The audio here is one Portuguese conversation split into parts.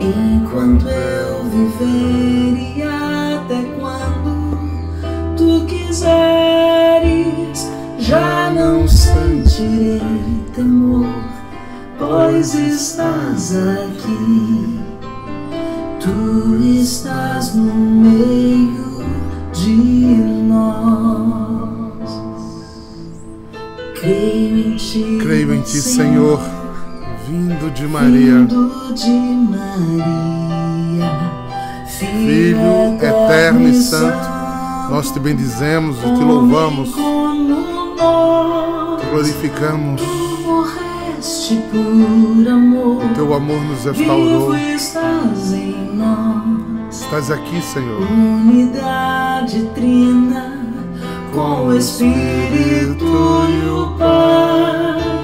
enquanto eu viver e até quando tu quiseres, já não sentirei temor, pois estás aqui. Tu estás no meio de nós. Creio em ti, Creio em ti, Senhor, vindo de Maria, de Maria, Filho eterno e santo, nós te bendizemos e te louvamos, te glorificamos. amor. Teu amor nos restaurou. Estás aqui, Senhor. unidade trina, com o Espírito e o Pai.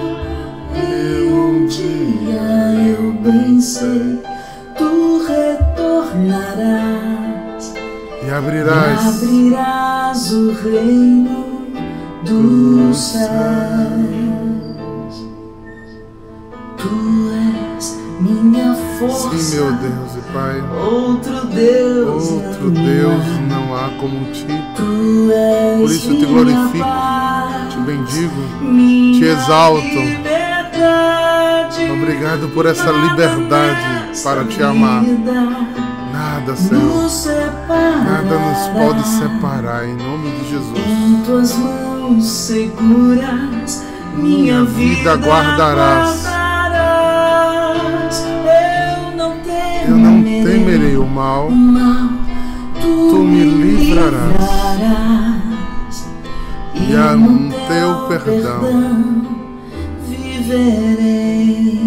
Sei, tu retornarás. E abrirás abrirás o reino dos céus. Tu és minha força. Sim, meu Deus e Pai. Outro Deus. Outro não Deus não há como ti. Tu és Por isso eu te glorifico, paz, Te bendigo, te exalto. Liberdade. Obrigado por essa liberdade para te amar. Nada, Senhor, nada nos pode separar. em nome de Jesus. Em tuas mãos seguras, minha, vida guardarás. Eu não temerei, o mal, tu, me livrarás. E a teu perdão viverei.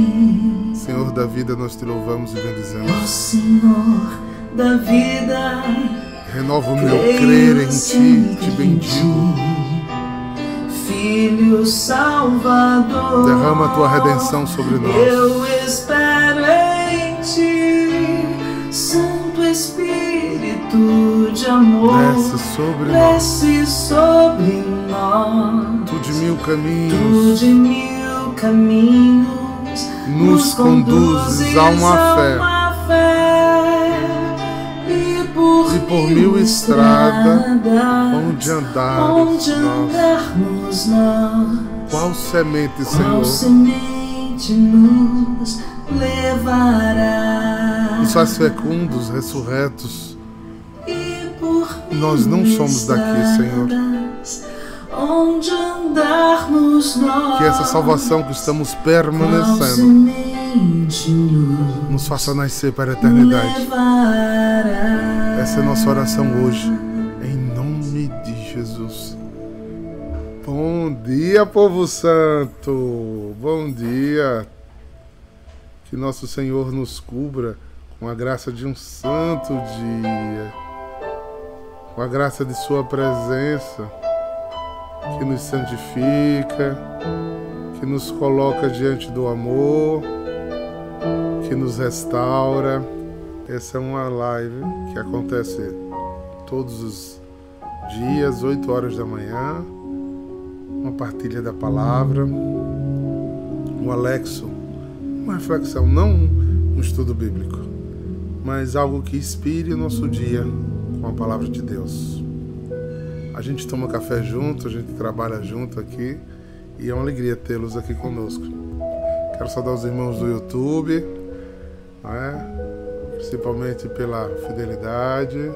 Senhor da vida, nós te louvamos e bendizemos. Senhor da vida, Renova o meu crer em ti, te bendigo. Filho Salvador, Derrama a tua redenção sobre nós. Eu espero em ti, Santo Espírito de amor. Desce sobre nós. desce sobre nós. Tu de mil Tu caminhos de mil caminhos nos conduzes a uma fé. E por, E por mil estradas onde andares onde nós. andarmos nós. Qual semente, Qual Senhor, semente nos levará? nos faz fecundos, ressurretos. E por Nós não somos daqui, Senhor. Onde andarmos nós. Que essa salvação que estamos permanecendo nos faça nascer para a eternidade. Essa é nossa oração hoje, em nome de Jesus. Bom dia, povo santo! Bom dia! Que nosso Senhor nos cubra com a graça de um santo dia, com a graça de Sua presença, que nos santifica, que nos coloca diante do amor, que nos restaura. Essa é uma live que acontece todos os dias, 8 horas da manhã. Uma partilha da palavra, um Alexo, uma reflexão, não um estudo bíblico, mas algo que inspire o nosso dia com a palavra de Deus. A gente toma café junto, a gente trabalha junto aqui e é uma alegria tê-los aqui conosco. Quero saudar os irmãos do YouTube, né? principalmente pela fidelidade.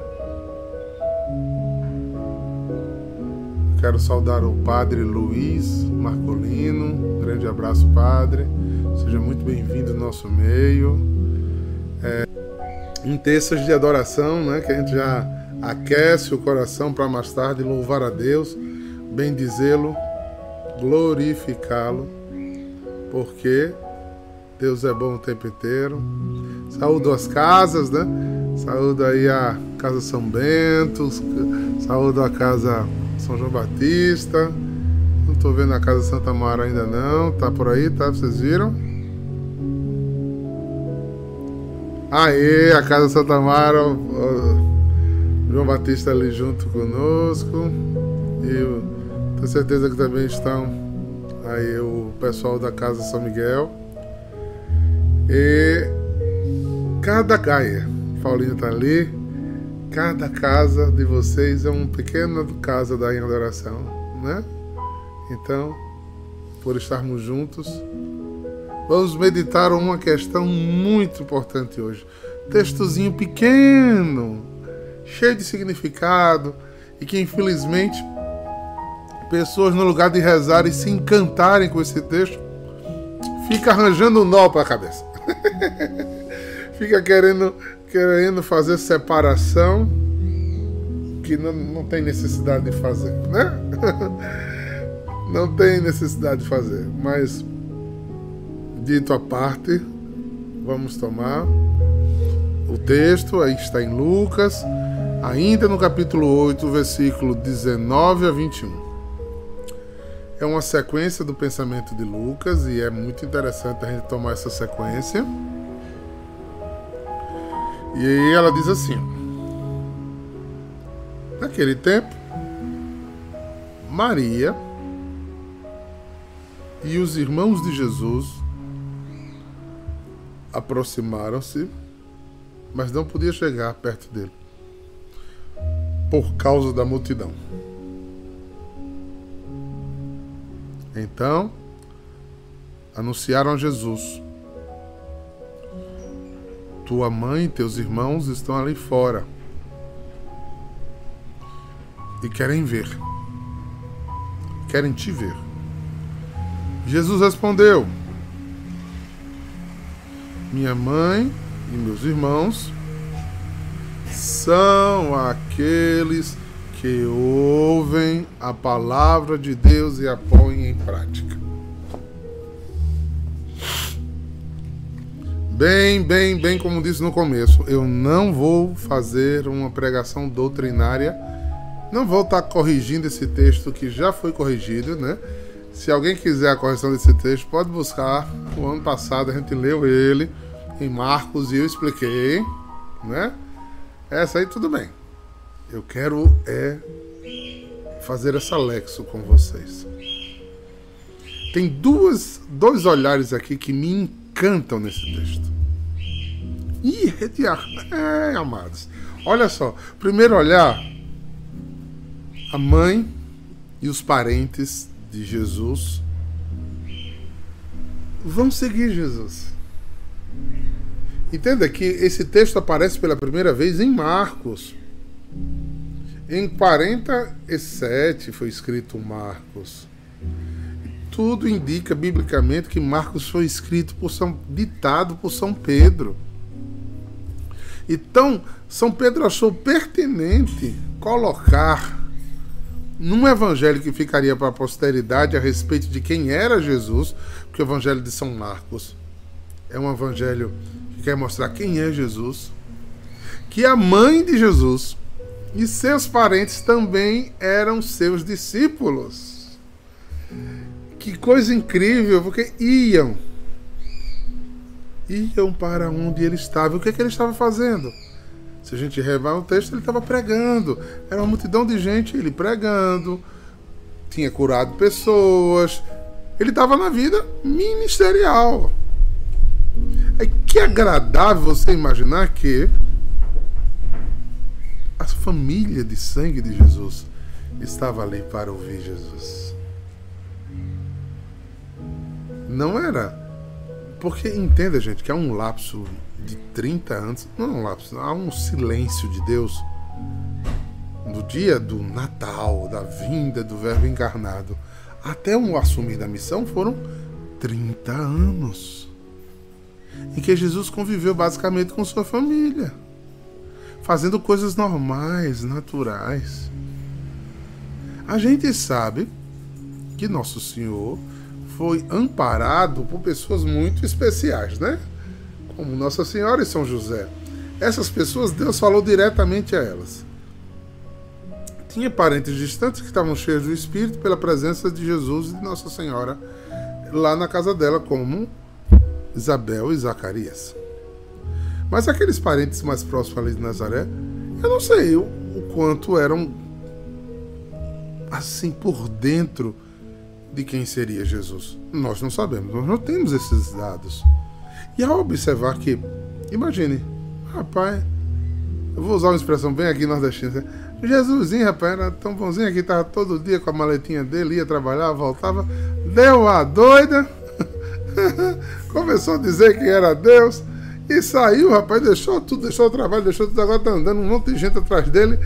Quero saudar o Padre Luiz Marcolino. Um grande abraço, Padre. Seja muito bem-vindo ao nosso meio. É, em terças de adoração, né, que a gente já aquece o coração para mais tarde louvar a Deus, bendizê-lo, glorificá-lo, porque Deus é bom o tempo inteiro. Saúdo as casas, né? Saúdo aí a Casa São Bento, saúdo a Casa São João Batista. Não tô vendo a Casa Santa Mara ainda não. Tá por aí, tá? Vocês viram? Aê, a Casa Santa Mara, João Batista ali junto conosco. E tenho certeza que também estão aí o pessoal da Casa São Miguel. E Cada Gaia, Paulinho tá ali, cada casa de vocês é uma pequena casa da adoração, né? Então, por estarmos juntos, vamos meditar uma questão muito importante hoje. Textozinho pequeno, cheio de significado e que infelizmente pessoas no lugar de rezar e se encantarem com esse texto, fica arranjando um nó para a cabeça. fica querendo querendo fazer separação que não, não tem necessidade de fazer, né? não tem necessidade de fazer, mas dito a parte, vamos tomar o texto, aí está em Lucas, ainda no capítulo 8, versículo 19 a 21. É uma sequência do pensamento de Lucas e é muito interessante a gente tomar essa sequência. E aí ela diz assim: Naquele tempo, Maria e os irmãos de Jesus aproximaram-se, mas não podia chegar perto dele por causa da multidão. Então, anunciaram a Jesus: Tua mãe e teus irmãos estão ali fora e querem ver, querem te ver. Jesus respondeu: Minha mãe e meus irmãos são aqueles que ouvem a palavra de Deus e a põem em prática. Bem, bem, bem, como disse no começo, eu não vou fazer uma pregação doutrinária, não vou estar corrigindo esse texto que já foi corrigido, né? Se alguém quiser a correção desse texto, pode buscar. O ano passado a gente leu ele em Marcos e eu expliquei, né? Essa aí tudo bem. Eu quero é fazer essa lexo com vocês. Tem duas, dois olhares aqui que me encantam nesse texto. Ih, é, amados. Olha só. Primeiro olhar, a mãe e os parentes de Jesus vão seguir Jesus. Entenda que esse texto aparece pela primeira vez em Marcos. Em 47 foi escrito Marcos. Tudo indica biblicamente que Marcos foi escrito por São ditado por São Pedro. Então, São Pedro achou pertinente colocar num evangelho que ficaria para a posteridade a respeito de quem era Jesus, porque o evangelho de São Marcos é um evangelho que quer mostrar quem é Jesus, que a mãe de Jesus e seus parentes também eram seus discípulos. Que coisa incrível, porque iam. Iam para onde ele estava. O que, é que ele estava fazendo? Se a gente revar o texto, ele estava pregando. Era uma multidão de gente, ele pregando, tinha curado pessoas. Ele estava na vida ministerial. É que agradável você imaginar que a família de sangue de Jesus estava ali para ouvir Jesus. Não era. Porque entenda, gente, que há um lapso de 30 anos, não é um lapso, há um silêncio de Deus no dia do Natal, da vinda do Verbo encarnado, até o assumir da missão foram 30 anos em que Jesus conviveu basicamente com sua família fazendo coisas normais, naturais. A gente sabe que Nosso Senhor foi amparado por pessoas muito especiais, né? Como Nossa Senhora e São José. Essas pessoas, Deus falou diretamente a elas. Tinha parentes distantes que estavam cheios do Espírito pela presença de Jesus e de Nossa Senhora lá na casa dela, como Isabel e Zacarias. Mas aqueles parentes mais próximos ali de Nazaré, eu não sei o, o quanto eram assim por dentro de quem seria Jesus. Nós não sabemos, nós não temos esses dados. E ao observar que, imagine, Rapaz, eu vou usar uma expressão bem aqui nordestina. né? Jesusinho, rapaz, era tão bonzinho aqui, tava todo dia com a maletinha dele, ia trabalhar, voltava, deu a doida, começou a dizer que era Deus, e saiu, rapaz, deixou tudo, deixou o trabalho, deixou tudo, agora tá andando um monte de gente atrás dele.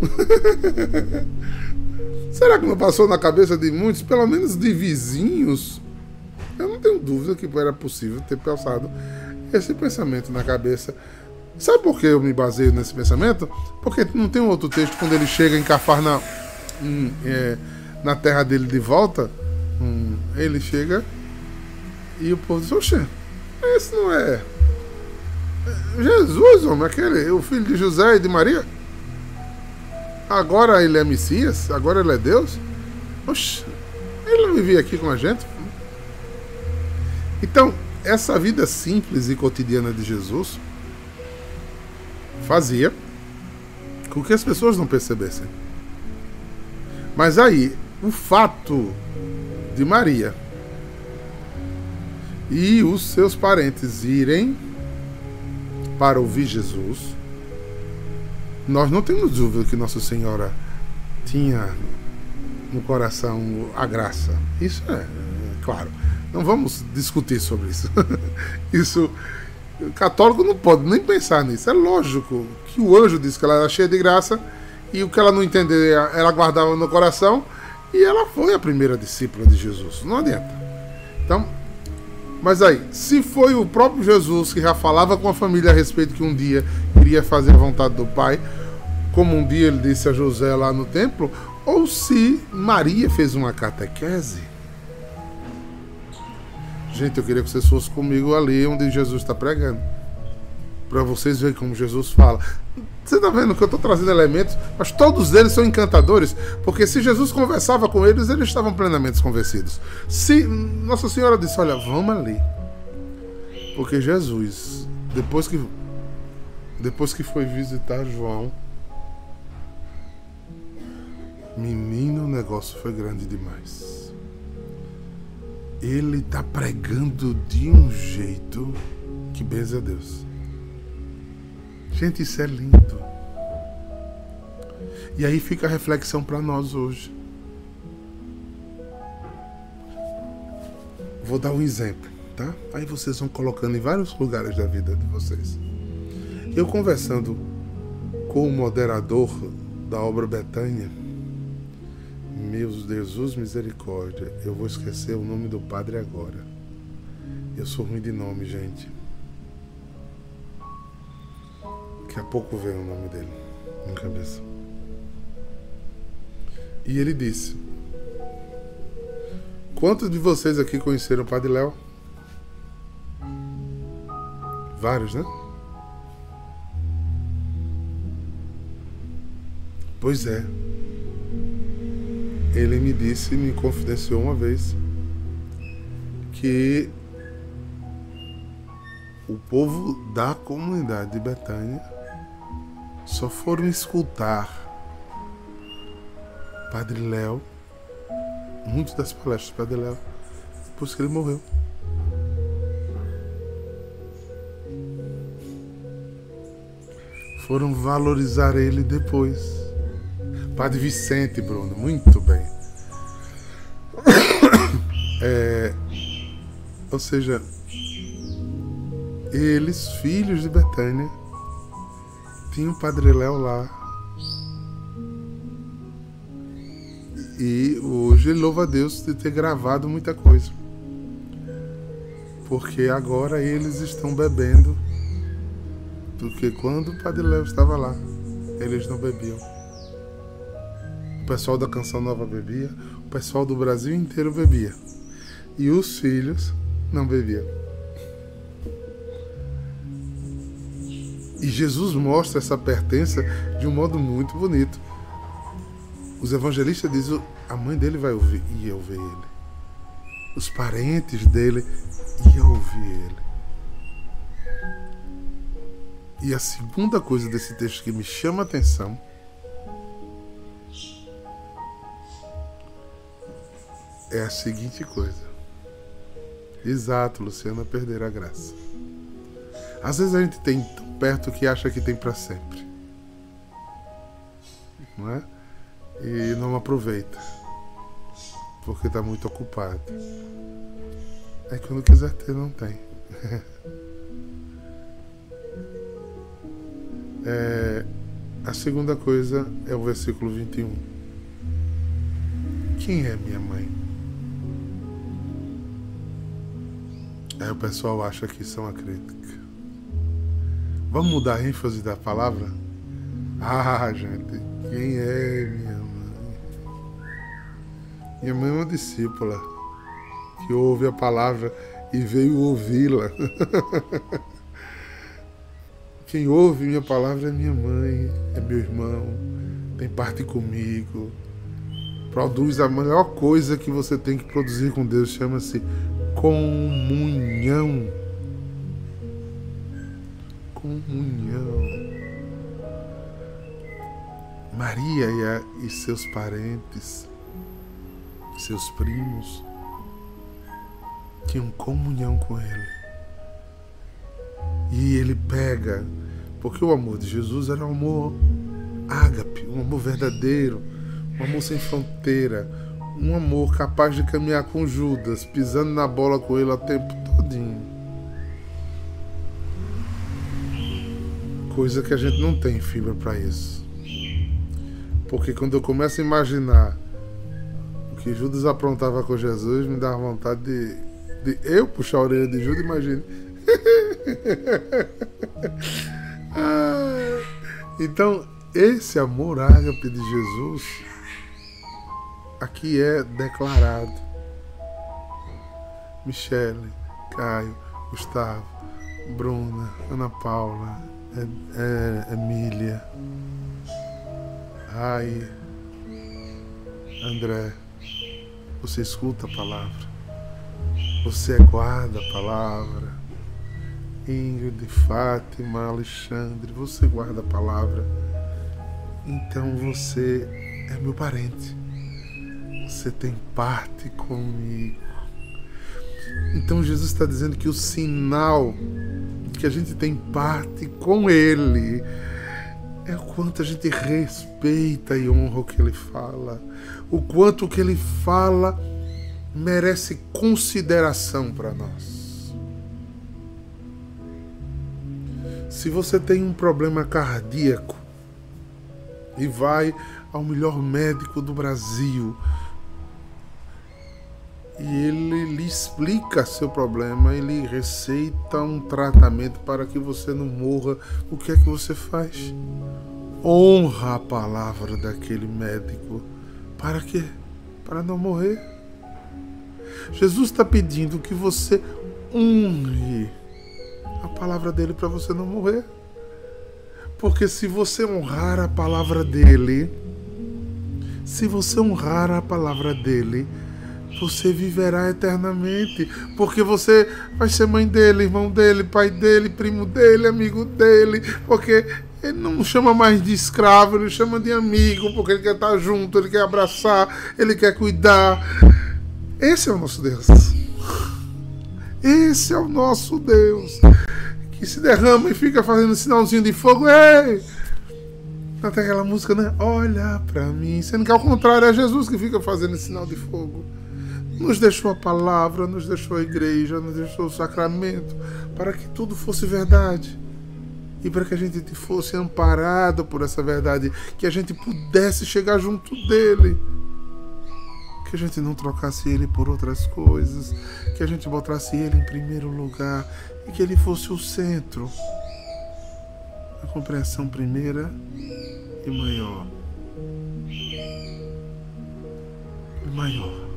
Será que não passou na cabeça de muitos, pelo menos de vizinhos? Eu não tenho dúvida que era possível ter pensado esse pensamento na cabeça. Sabe por que eu me baseio nesse pensamento? Porque não tem um outro texto quando ele chega em Cafarna, hum, é, na terra dele de volta. hum, ele chega e o povo diz: Oxê, esse não é Jesus, homem, aquele, o filho de José e de Maria. Agora ele é Messias? Agora ele é Deus? Oxe, ele não vivia aqui com a gente? Então, essa vida simples e cotidiana de Jesus fazia com que as pessoas não percebessem. Mas aí, o fato de Maria e os seus parentes irem para ouvir Jesus, nós não temos dúvida que Nossa Senhora tinha no coração a graça. Isso é, é claro. Não vamos discutir sobre isso. isso. O católico não pode nem pensar nisso. É lógico que o anjo disse que ela era cheia de graça e o que ela não entender, ela guardava no coração e ela foi a primeira discípula de Jesus. Não adianta. Então, mas aí, se foi o próprio Jesus que já falava com a família a respeito que um dia iria fazer a vontade do Pai, como um dia ele disse a José lá no templo, ou se Maria fez uma catequese. Gente, eu queria que vocês fossem comigo ali onde Jesus está pregando. Para vocês verem como Jesus fala. Você está vendo que eu estou trazendo elementos, mas todos eles são encantadores, porque se Jesus conversava com eles, eles estavam plenamente convencidos. Se Nossa Senhora disse: Olha, vamos ali. Porque Jesus, depois que, depois que foi visitar João, menino, o negócio foi grande demais. Ele está pregando de um jeito que benze a Deus. Gente, isso é lindo. E aí fica a reflexão para nós hoje. Vou dar um exemplo, tá? Aí vocês vão colocando em vários lugares da vida de vocês. Eu conversando com o moderador da obra Betânia, meu Jesus misericórdia, eu vou esquecer o nome do padre agora. Eu sou ruim de nome, gente. A pouco vem o nome dele na cabeça. E ele disse: Quantos de vocês aqui conheceram o Padre Léo? Vários, né? Pois é. Ele me disse, me confidenciou uma vez que o povo da comunidade de Betânia só foram escutar Padre Léo, muitas das palestras do Padre Léo, depois que ele morreu. Foram valorizar ele depois. Padre Vicente, Bruno, muito bem. É, ou seja, eles, filhos de Betânia, tinham o Padre Léo lá. E hoje ele louva a Deus de ter gravado muita coisa. Porque agora eles estão bebendo do que quando o Padre Léo estava lá, eles não bebiam. O pessoal da Canção Nova bebia, o pessoal do Brasil inteiro bebia. E os filhos não bebiam. E Jesus mostra essa pertença de um modo muito bonito. Os evangelistas dizem, a mãe dele vai ouvir, ia ouvir ele. Os parentes dele iam ouvir ele. E a segunda coisa desse texto que me chama a atenção é a seguinte coisa. Exato, Luciana perder a graça. Às vezes a gente tem tão perto que acha que tem para sempre. Não é? E não aproveita. Porque está muito ocupado. Aí quando quiser ter, não tem. é, a segunda coisa é o versículo 21. Quem é minha mãe? Aí o pessoal acha que são a crítica. Vamos mudar a ênfase da palavra? Ah, gente, quem é minha mãe? Minha mãe é uma discípula que ouve a palavra e veio ouvi-la. Quem ouve minha palavra é minha mãe, é meu irmão, tem parte comigo. Produz a melhor coisa que você tem que produzir com Deus, chama-se comunhão. Comunhão. Maria e, a, e seus parentes, seus primos, tinham comunhão com Ele. E ele pega, porque o amor de Jesus era um amor ágape, um amor verdadeiro, um amor sem fronteira, um amor capaz de caminhar com Judas, pisando na bola com ele o tempo todinho. Coisa que a gente não tem fibra para isso. Porque quando eu começo a imaginar o que Judas aprontava com Jesus, me dá vontade de, de eu puxar a orelha de Judas, imagine. ah, então, esse amor ágape de Jesus aqui é declarado. Michele, Caio, Gustavo, Bruna, Ana Paula, Emília, Rai, André, você escuta a palavra, você guarda a palavra. Ingrid, Fátima, Alexandre, você guarda a palavra. Então você é meu parente. Você tem parte comigo. Então Jesus está dizendo que o sinal que a gente tem parte com Ele é o quanto a gente respeita e honra o que Ele fala, o quanto o que Ele fala merece consideração para nós. Se você tem um problema cardíaco e vai ao melhor médico do Brasil, e ele lhe explica seu problema, ele receita um tratamento para que você não morra. O que é que você faz? Honra a palavra daquele médico. Para quê? Para não morrer. Jesus está pedindo que você honre a palavra dele para você não morrer. Porque se você honrar a palavra dele, se você honrar a palavra dele, você viverá eternamente, porque você vai ser mãe dele, irmão dele, pai dele, primo dele, amigo dele, porque ele não chama mais de escravo, ele chama de amigo, porque ele quer estar junto, ele quer abraçar, ele quer cuidar. Esse é o nosso Deus. Esse é o nosso Deus. Que se derrama e fica fazendo sinalzinho de fogo. Ei! Até aquela música, né? Olha para mim. Sendo que ao contrário, é Jesus que fica fazendo sinal de fogo. Nos deixou a palavra, nos deixou a igreja, nos deixou o sacramento, para que tudo fosse verdade. E para que a gente fosse amparado por essa verdade, que a gente pudesse chegar junto dele. Que a gente não trocasse ele por outras coisas, que a gente botasse ele em primeiro lugar e que ele fosse o centro. A compreensão primeira e maior. E maior.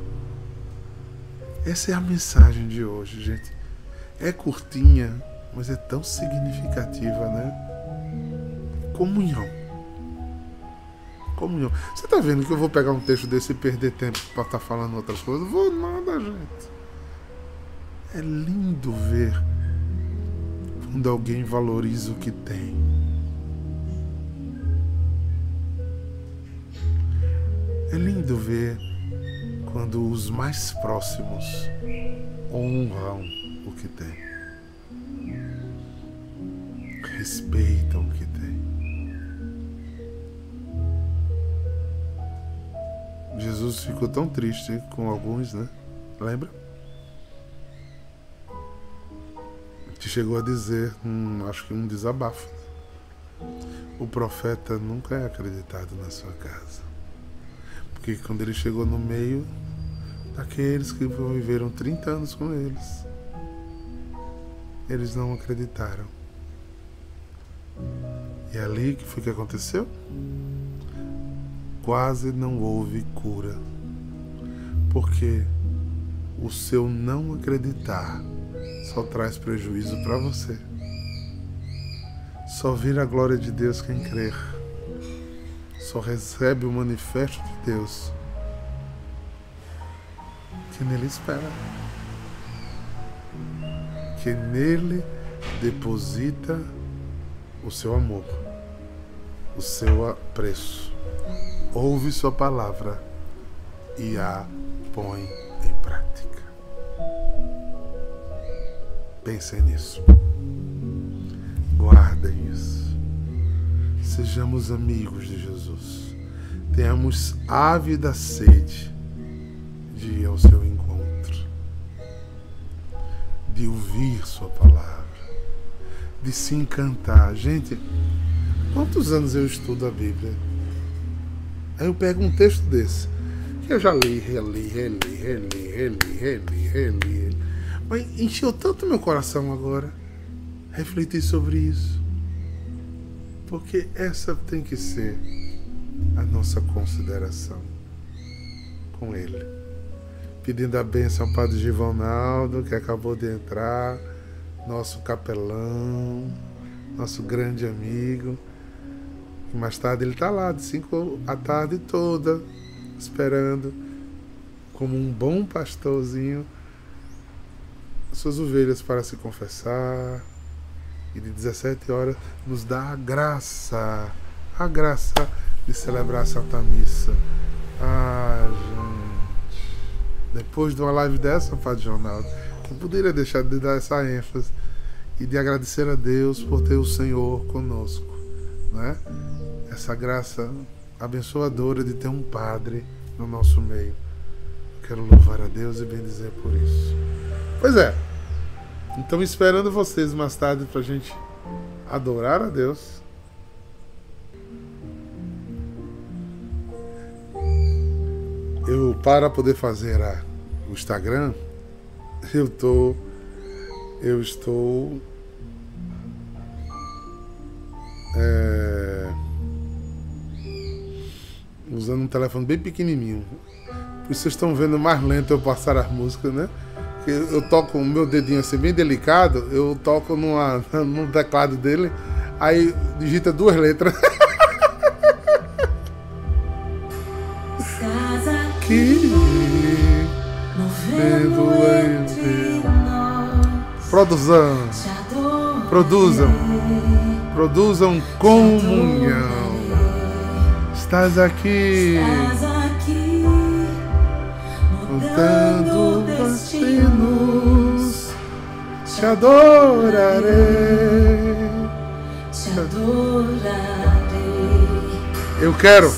Essa é a mensagem de hoje, gente. É curtinha, mas é tão significativa, né? Comunhão. Comunhão. Você tá vendo que eu vou pegar um texto desse e perder tempo para estar tá falando outras coisas? Vou nada, gente. É lindo ver quando alguém valoriza o que tem. É lindo ver quando os mais próximos honram o que tem. respeitam o que tem. Jesus ficou tão triste com alguns, né? Lembra? Que chegou a dizer, hum, acho que um desabafo. O profeta nunca é acreditado na sua casa. Porque quando ele chegou no meio daqueles que viveram 30 anos com eles, eles não acreditaram. E é ali que foi que aconteceu? Quase não houve cura. Porque o seu não acreditar só traz prejuízo para você. Só vira a glória de Deus quem crer. Só recebe o manifesto de Deus que nele espera. Que nele deposita o seu amor, o seu apreço. Ouve sua palavra e a põe em prática. Pensem nisso. Guardem isso. Sejamos amigos de Jesus. Tenhamos ávida sede de ir ao seu encontro, de ouvir Sua palavra, de se encantar. Gente, quantos anos eu estudo a Bíblia? Aí eu pego um texto desse, que eu já li, reli, reli, reli, reli, reli, reli. Mas encheu tanto meu coração agora refletir sobre isso. Porque essa tem que ser a nossa consideração com Ele. Pedindo a bênção ao Padre Givonaldo, que acabou de entrar, nosso capelão, nosso grande amigo. E mais tarde ele está lá, de 5 a tarde toda, esperando, como um bom pastorzinho, suas ovelhas para se confessar, e de 17 horas nos dá a graça, a graça de celebrar a Santa Missa. Ah, gente. Depois de uma live dessa, Padre Ronaldo, não poderia deixar de dar essa ênfase e de agradecer a Deus por ter o Senhor conosco, né? Essa graça abençoadora de ter um Padre no nosso meio. Quero louvar a Deus e bendizer por isso. Pois é, então, esperando vocês mais tarde para a gente adorar a Deus. Eu, para poder fazer a, o Instagram, eu tô. Eu estou. É, usando um telefone bem pequenininho. Por isso vocês estão vendo mais lento eu passar as músicas, né? Eu toco o meu dedinho assim bem delicado, eu toco numa, num teclado dele, aí digita duas letras. Aqui, movendo entre Produzam, produzam, produzam comunhão. Estás aqui, contando destinos, te adorarei, te adorarei. Eu quero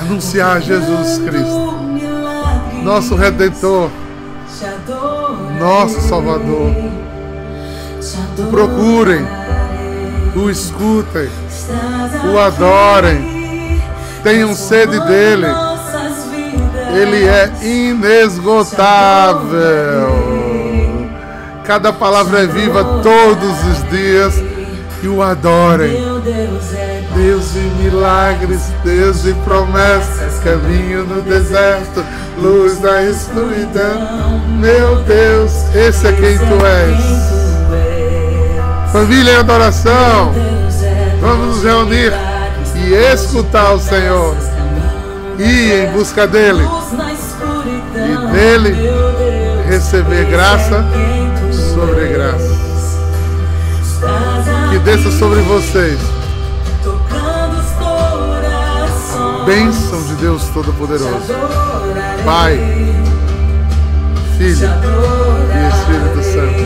anunciar Jesus Cristo, nosso Redentor, nosso Salvador. O procurem, o escutem, o adorem, tenham sede dele ele é inesgotável. Cada palavra é viva todos os dias e o adorem. Deus de milagres, Deus de promessas, caminho no deserto, luz da escuridão. Meu Deus, esse é quem tu és. Família em adoração, vamos nos reunir e escutar o Senhor ir em busca dele e dele receber graça sobre graça. Que desça sobre vocês bênção de Deus Todo-Poderoso, Pai, Filho e Espírito Santo.